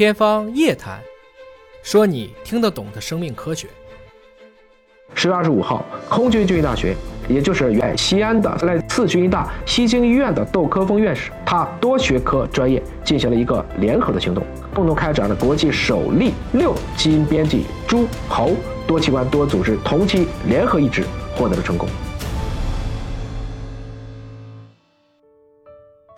天方夜谭，说你听得懂的生命科学。十月二十五号，空军军医大学，也就是原西安的来自军医大西京医院的窦科峰院士，他多学科专业进行了一个联合的行动，共同开展了国际首例六基因编辑猪、猴多器官多组织同期联合移植，获得了成功。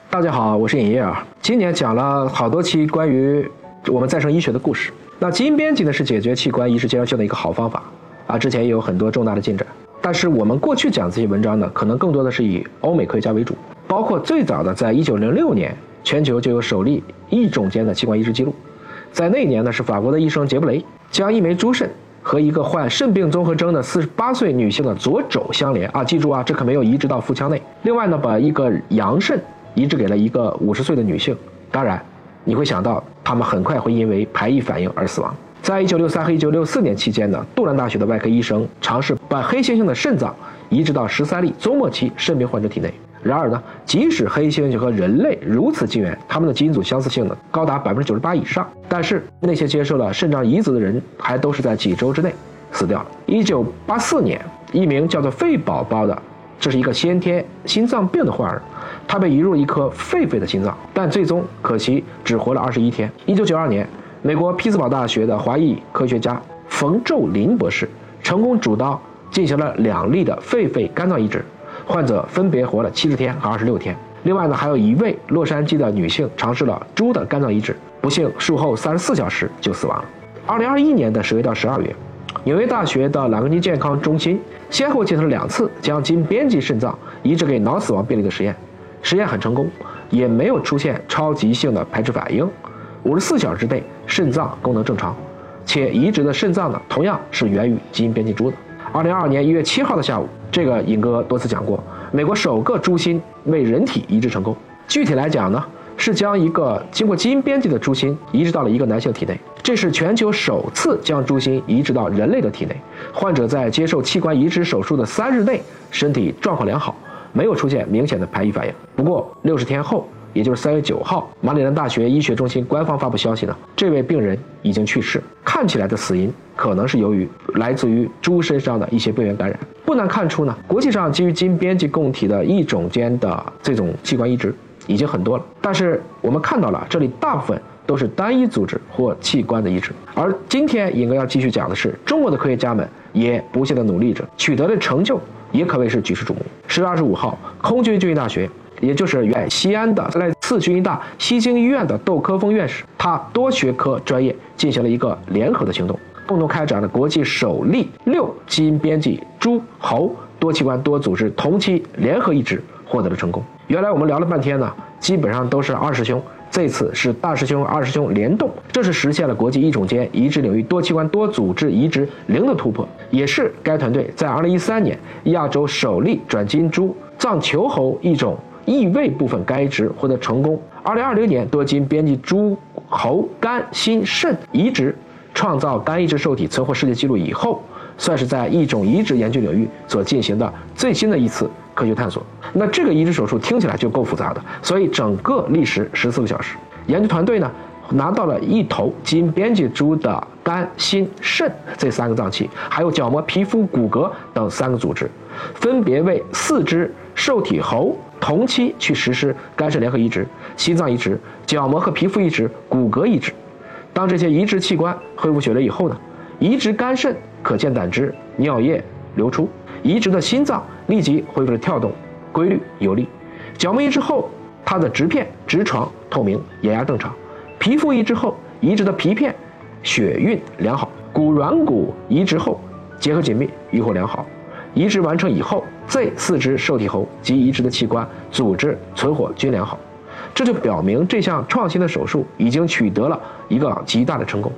大家好，我是尹烨啊。今年讲了好多期关于我们再生医学的故事。那基因编辑呢，是解决器官移植阶段性的一个好方法啊。之前也有很多重大的进展，但是我们过去讲这些文章呢，可能更多的是以欧美科学家为主。包括最早的，在一九零六年，全球就有首例异种间的器官移植记录。在那一年呢，是法国的医生杰布雷将一枚猪肾和一个患肾病综合征的四十八岁女性的左肘相连啊，记住啊，这可没有移植到腹腔内。另外呢，把一个羊肾。移植给了一个五十岁的女性，当然，你会想到他们很快会因为排异反应而死亡。在一九六三和一九六四年期间呢，杜兰大学的外科医生尝试把黑猩猩的肾脏移植到十三例终末期肾病患者体内。然而呢，即使黑猩猩和人类如此近缘，他们的基因组相似性呢高达百分之九十八以上，但是那些接受了肾脏移植的人还都是在几周之内死掉了。一九八四年，一名叫做费宝宝的。这是一个先天心脏病的患儿，他被移入一颗狒狒的心脏，但最终可惜只活了二十一天。一九九二年，美国匹兹堡大学的华裔科学家冯宙林博士成功主刀进行了两例的狒狒肝脏移植，患者分别活了七十天和二十六天。另外呢，还有一位洛杉矶的女性尝试了猪的肝脏移植，不幸术后三十四小时就死亡了。二零二一年的十月到十二月。纽约大学的朗格尼健康中心先后进行了两次将经编辑肾脏移植给脑死亡病例的实验，实验很成功，也没有出现超急性的排斥反应。五十四小时内肾脏功能正常，且移植的肾脏呢同样是源于基因编辑猪的。二零二二年一月七号的下午，这个尹哥多次讲过，美国首个猪心为人体移植成功。具体来讲呢？是将一个经过基因编辑的猪心移植到了一个男性体内，这是全球首次将猪心移植到人类的体内。患者在接受器官移植手术的三日内，身体状况良好，没有出现明显的排异反应。不过六十天后，也就是三月九号，马里兰大学医学中心官方发布消息呢，这位病人已经去世，看起来的死因可能是由于来自于猪身上的一些病原感染。不难看出呢，国际上基于基因编辑供体的异种间的这种器官移植。已经很多了，但是我们看到了，这里大部分都是单一组织或器官的移植。而今天尹哥要继续讲的是，中国的科学家们也不懈的努力着，取得的成就也可谓是举世瞩目。十月二十五号，空军军医大学，也就是原西安的来自军医大西京医院的窦科峰院士，他多学科专业进行了一个联合的行动，共同开展了国际首例六基因编辑猪、猴多器官多组织同期联合移植。获得了成功。原来我们聊了半天呢，基本上都是二师兄，这次是大师兄、二师兄联动，这是实现了国际异种间移植领域多器官多组织移植零的突破，也是该团队在2013年亚洲首例转基因猪藏球猴一种异位部分肝移植获得成功。2020年多基因编辑猪、猴、肝、心、肾移植创造肝移植受体存活世界纪录以后，算是在一种移植研究领域所进行的最新的一次。科学探索，那这个移植手术听起来就够复杂的，所以整个历时十四个小时。研究团队呢，拿到了一头基因编辑猪的肝、心、肾这三个脏器，还有角膜、皮肤、骨骼等三个组织，分别为四只受体猴同期去实施肝肾联合移植、心脏移植、角膜和皮肤移植、骨骼移植。当这些移植器官恢复血流以后呢，移植肝肾可见胆汁、尿液流出。移植的心脏立即恢复了跳动，规律有力。角膜移植后，它的植片直床透明，眼压正常。皮肤移植后，移植的皮片血运良好。骨软骨移植后，结合紧密，愈合良好。移植完成以后，这四肢受体猴及移植的器官组织存活均良好，这就表明这项创新的手术已经取得了一个极大的成功。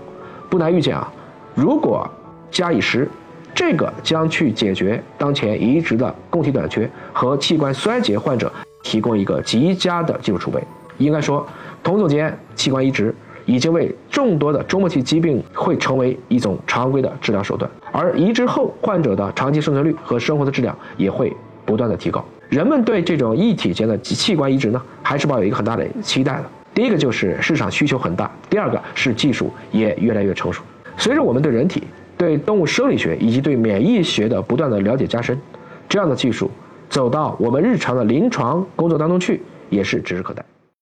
不难预见啊，如果加以时。这个将去解决当前移植的供体短缺和器官衰竭患者提供一个极佳的技术储备。应该说，同组间器官移植已经为众多的终末期疾病会成为一种常规的治疗手段，而移植后患者的长期生存率和生活的质量也会不断的提高。人们对这种异体间的器官移植呢，还是抱有一个很大的期待的。第一个就是市场需求很大，第二个是技术也越来越成熟。随着我们对人体、对动物生理学以及对免疫学的不断的了解加深，这样的技术走到我们日常的临床工作当中去，也是指日可待。